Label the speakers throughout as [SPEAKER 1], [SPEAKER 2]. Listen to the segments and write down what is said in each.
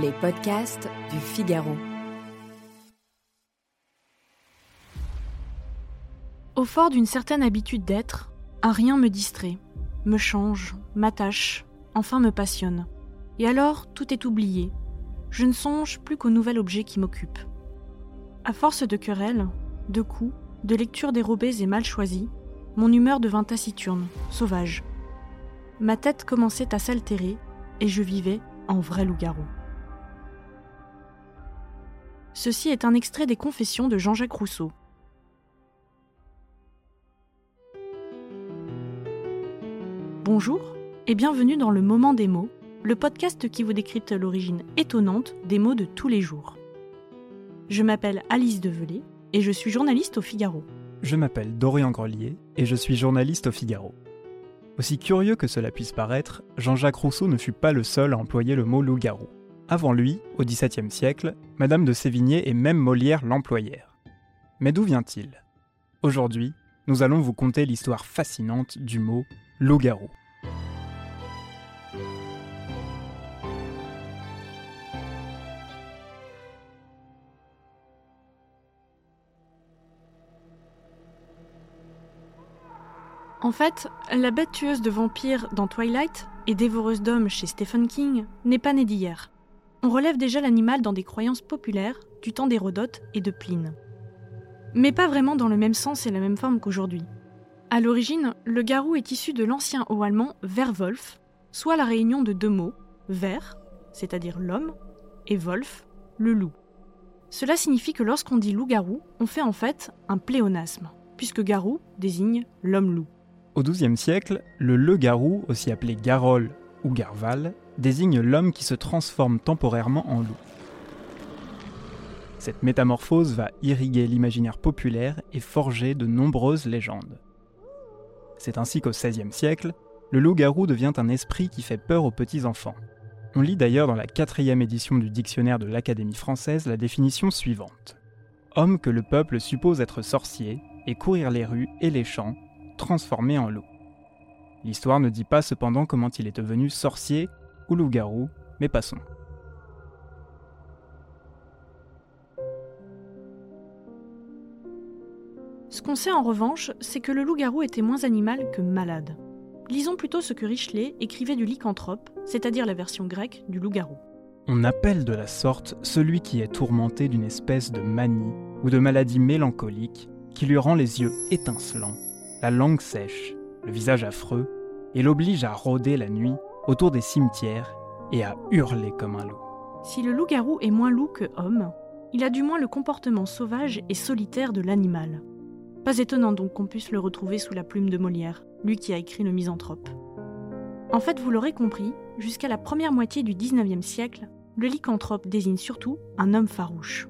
[SPEAKER 1] Les podcasts du Figaro.
[SPEAKER 2] Au fort d'une certaine habitude d'être, un rien me distrait, me change, m'attache, enfin me passionne. Et alors, tout est oublié. Je ne songe plus qu'au nouvel objet qui m'occupe. À force de querelles, de coups, de lectures dérobées et mal choisies, mon humeur devint taciturne, sauvage. Ma tête commençait à s'altérer et je vivais en vrai loup-garou. Ceci est un extrait des Confessions de Jean-Jacques Rousseau. Bonjour et bienvenue dans le Moment des mots, le podcast qui vous décrypte l'origine étonnante des mots de tous les jours. Je m'appelle Alice Develay et je suis journaliste au Figaro.
[SPEAKER 3] Je m'appelle Dorian Grelier et je suis journaliste au Figaro. Aussi curieux que cela puisse paraître, Jean-Jacques Rousseau ne fut pas le seul à employer le mot loup-garou. Avant lui, au XVIIe siècle, Madame de Sévigné et même Molière l'employèrent. Mais d'où vient-il? Aujourd'hui, nous allons vous conter l'histoire fascinante du mot loup-garou.
[SPEAKER 2] En fait, la bête tueuse de vampires dans Twilight et dévoreuse d'hommes chez Stephen King n'est pas née d'hier. On relève déjà l'animal dans des croyances populaires du temps d'Hérodote et de Pline. Mais pas vraiment dans le même sens et la même forme qu'aujourd'hui. À l'origine, le garou est issu de l'ancien haut allemand Werwolf, soit la réunion de deux mots, Wer, c'est-à-dire l'homme, et Wolf, le loup. Cela signifie que lorsqu'on dit loup-garou, on fait en fait un pléonasme, puisque garou désigne l'homme-loup.
[SPEAKER 3] Au XIIe siècle, le le-garou, aussi appelé garol ou garval, désigne l'homme qui se transforme temporairement en loup. Cette métamorphose va irriguer l'imaginaire populaire et forger de nombreuses légendes. C'est ainsi qu'au XVIe siècle, le loup-garou devient un esprit qui fait peur aux petits-enfants. On lit d'ailleurs dans la quatrième édition du dictionnaire de l'Académie française la définition suivante. Homme que le peuple suppose être sorcier et courir les rues et les champs transformé en loup. L'histoire ne dit pas cependant comment il est devenu sorcier ou loup-garou, mais passons.
[SPEAKER 2] Ce qu'on sait en revanche, c'est que le loup-garou était moins animal que malade. Lisons plutôt ce que Richelet écrivait du lycanthrope, c'est-à-dire la version grecque du loup-garou.
[SPEAKER 3] On appelle de la sorte celui qui est tourmenté d'une espèce de manie ou de maladie mélancolique qui lui rend les yeux étincelants la langue sèche, le visage affreux, et l'oblige à rôder la nuit autour des cimetières et à hurler comme un loup.
[SPEAKER 2] Si le loup-garou est moins loup que homme, il a du moins le comportement sauvage et solitaire de l'animal. Pas étonnant donc qu'on puisse le retrouver sous la plume de Molière, lui qui a écrit le Misanthrope. En fait, vous l'aurez compris, jusqu'à la première moitié du XIXe siècle, le lycanthrope désigne surtout un homme farouche.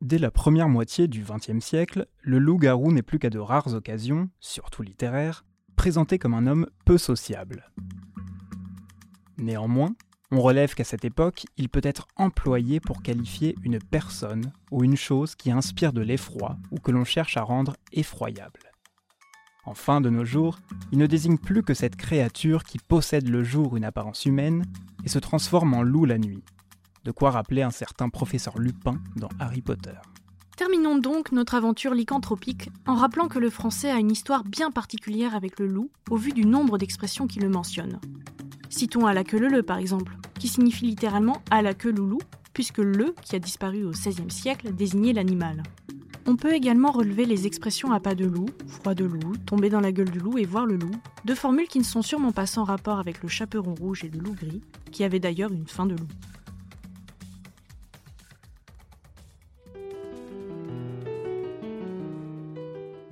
[SPEAKER 3] Dès la première moitié du XXe siècle, le loup-garou n'est plus qu'à de rares occasions, surtout littéraires, présenté comme un homme peu sociable. Néanmoins, on relève qu'à cette époque, il peut être employé pour qualifier une personne ou une chose qui inspire de l'effroi ou que l'on cherche à rendre effroyable. Enfin, de nos jours, il ne désigne plus que cette créature qui possède le jour une apparence humaine et se transforme en loup la nuit, de quoi rappeler un certain professeur Lupin dans Harry Potter.
[SPEAKER 2] Terminons donc notre aventure lycanthropique en rappelant que le français a une histoire bien particulière avec le loup au vu du nombre d'expressions qui le mentionnent. Citons à la queue le le par exemple, qui signifie littéralement à la queue loulou, puisque le, qui a disparu au XVIe siècle, désignait l'animal. On peut également relever les expressions à pas de loup, froid de loup, tomber dans la gueule du loup et voir le loup, deux formules qui ne sont sûrement pas sans rapport avec le chaperon rouge et le loup gris, qui avait d'ailleurs une fin de loup.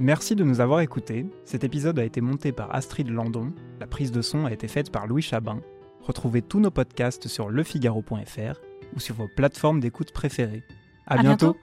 [SPEAKER 3] Merci de nous avoir écoutés. Cet épisode a été monté par Astrid Landon. La prise de son a été faite par Louis Chabin. Retrouvez tous nos podcasts sur lefigaro.fr ou sur vos plateformes d'écoute préférées. À, bientôt.